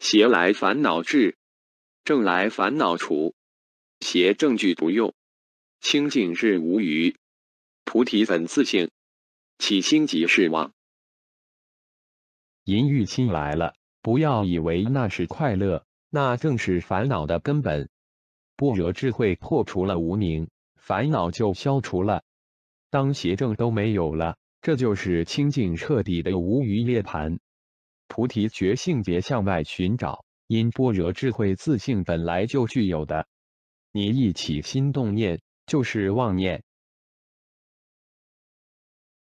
邪来烦恼至，正来烦恼除。邪正具不用，清净是无余。菩提本自性，起心即是妄。淫欲心来了，不要以为那是快乐，那正是烦恼的根本。般若智慧破除了无明，烦恼就消除了。当邪正都没有了，这就是清净彻底的无余涅盘。菩提觉性别向外寻找，因般若智慧自性本来就具有的。你一起心动念，就是妄念。